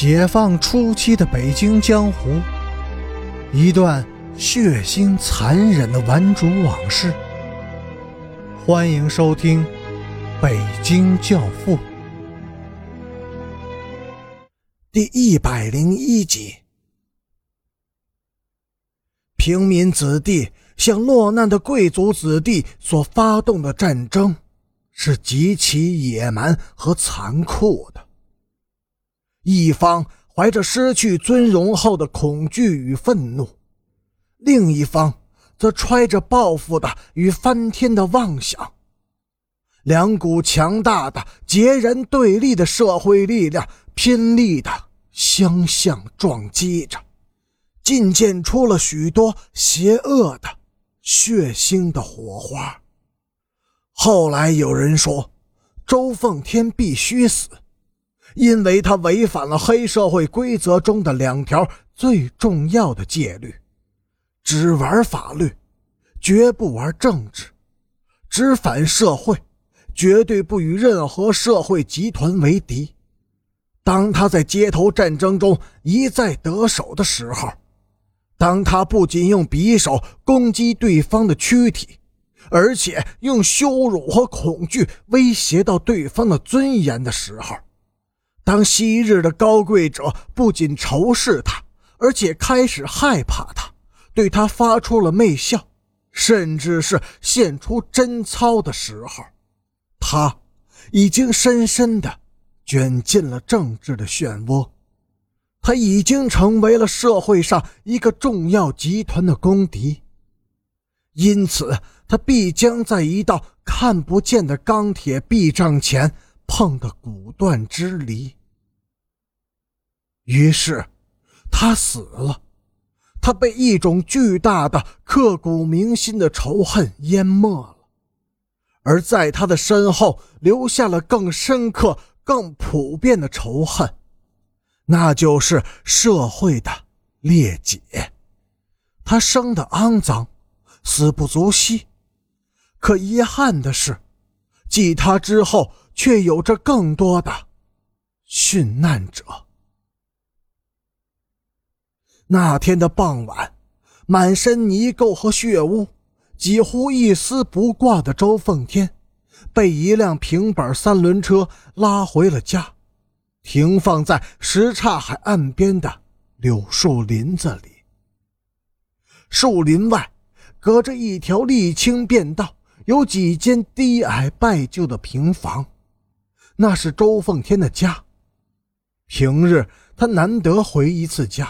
解放初期的北京江湖，一段血腥残忍的顽主往事。欢迎收听《北京教父》第一百零一集。平民子弟向落难的贵族子弟所发动的战争，是极其野蛮和残酷的。一方怀着失去尊荣后的恐惧与愤怒，另一方则揣着报复的与翻天的妄想。两股强大的、截然对立的社会力量拼力的相向撞击着，进溅出了许多邪恶的、血腥的火花。后来有人说，周奉天必须死。因为他违反了黑社会规则中的两条最重要的戒律：只玩法律，绝不玩政治；只反社会，绝对不与任何社会集团为敌。当他在街头战争中一再得手的时候，当他不仅用匕首攻击对方的躯体，而且用羞辱和恐惧威胁到对方的尊严的时候，当昔日的高贵者不仅仇视他，而且开始害怕他，对他发出了媚笑，甚至是现出贞操的时候，他已经深深的卷进了政治的漩涡，他已经成为了社会上一个重要集团的公敌，因此他必将在一道看不见的钢铁壁障前碰得骨断支离。于是，他死了。他被一种巨大的、刻骨铭心的仇恨淹没了，而在他的身后留下了更深刻、更普遍的仇恨，那就是社会的裂解。他生的肮脏，死不足惜。可遗憾的是，继他之后，却有着更多的殉难者。那天的傍晚，满身泥垢和血污，几乎一丝不挂的周奉天，被一辆平板三轮车拉回了家，停放在什刹海岸边的柳树林子里。树林外，隔着一条沥青便道，有几间低矮败旧的平房，那是周奉天的家。平日他难得回一次家。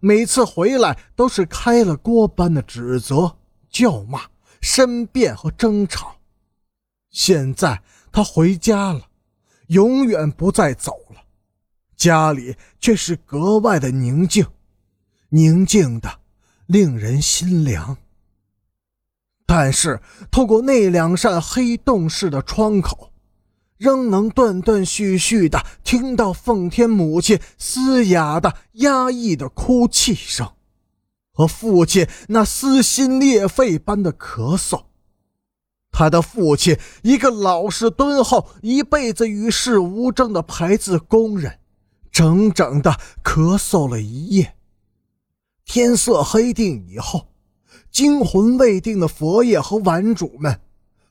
每次回来都是开了锅般的指责、叫骂、申辩和争吵。现在他回家了，永远不再走了，家里却是格外的宁静，宁静的令人心凉。但是透过那两扇黑洞似的窗口。仍能断断续续的听到奉天母亲嘶哑的、压抑的哭泣声，和父亲那撕心裂肺般的咳嗽。他的父亲，一个老实敦厚、一辈子与世无争的排字工人，整整的咳嗽了一夜。天色黑定以后，惊魂未定的佛爷和顽主们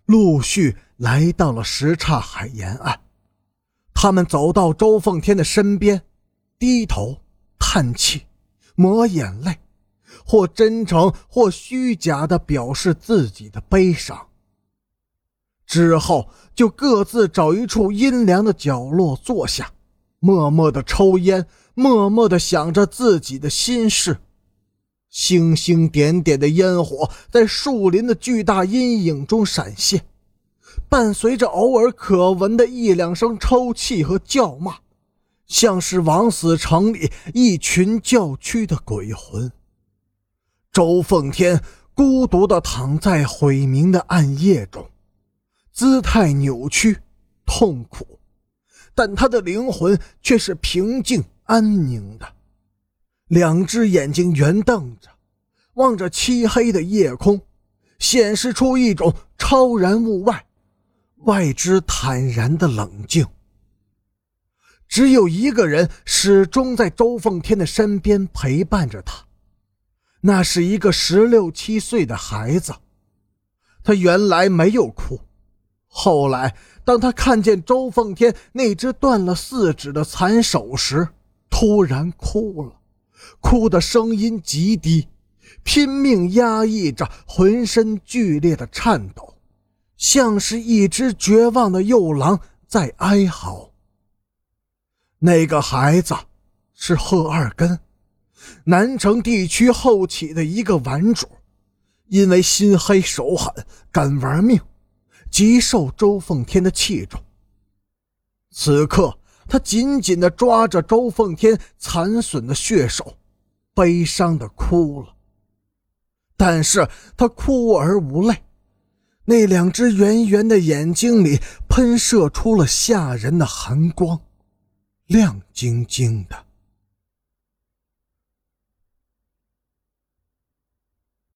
陆续。来到了什刹海沿岸，他们走到周奉天的身边，低头叹气，抹眼泪，或真诚或虚假的表示自己的悲伤。之后就各自找一处阴凉的角落坐下，默默的抽烟，默默的想着自己的心事。星星点点的烟火在树林的巨大阴影中闪现。伴随着偶尔可闻的一两声抽泣和叫骂，像是枉死城里一群叫屈的鬼魂。周奉天孤独地躺在毁明的暗夜中，姿态扭曲、痛苦，但他的灵魂却是平静安宁的。两只眼睛圆瞪着，望着漆黑的夜空，显示出一种超然物外。外之坦然的冷静。只有一个人始终在周凤天的身边陪伴着他，那是一个十六七岁的孩子。他原来没有哭，后来当他看见周凤天那只断了四指的残手时，突然哭了，哭的声音极低，拼命压抑着浑身剧烈的颤抖，像是一只绝望的幼狼在哀嚎。那个孩子是贺二根，南城地区后起的一个顽主。因为心黑手狠，敢玩命，极受周凤天的器重。此刻，他紧紧地抓着周凤天残损的血手，悲伤地哭了。但是他哭而无泪，那两只圆圆的眼睛里喷射出了吓人的寒光，亮晶晶的。